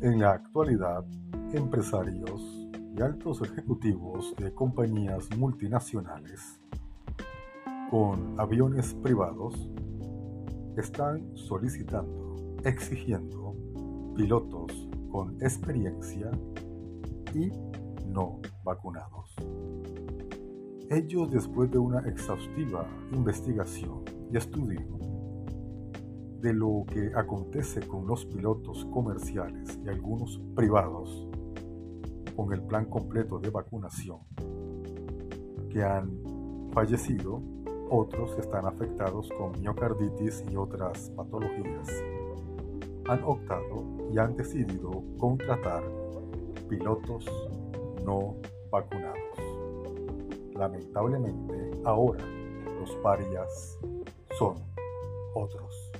En la actualidad, empresarios y altos ejecutivos de compañías multinacionales con aviones privados están solicitando, exigiendo pilotos con experiencia y no vacunados. Ellos, después de una exhaustiva investigación y estudio de lo que acontece con los pilotos comerciales y algunos privados con el plan completo de vacunación, que han fallecido, otros están afectados con miocarditis y otras patologías, han optado y han decidido contratar pilotos no vacunados. Lamentablemente, ahora los parias son otros.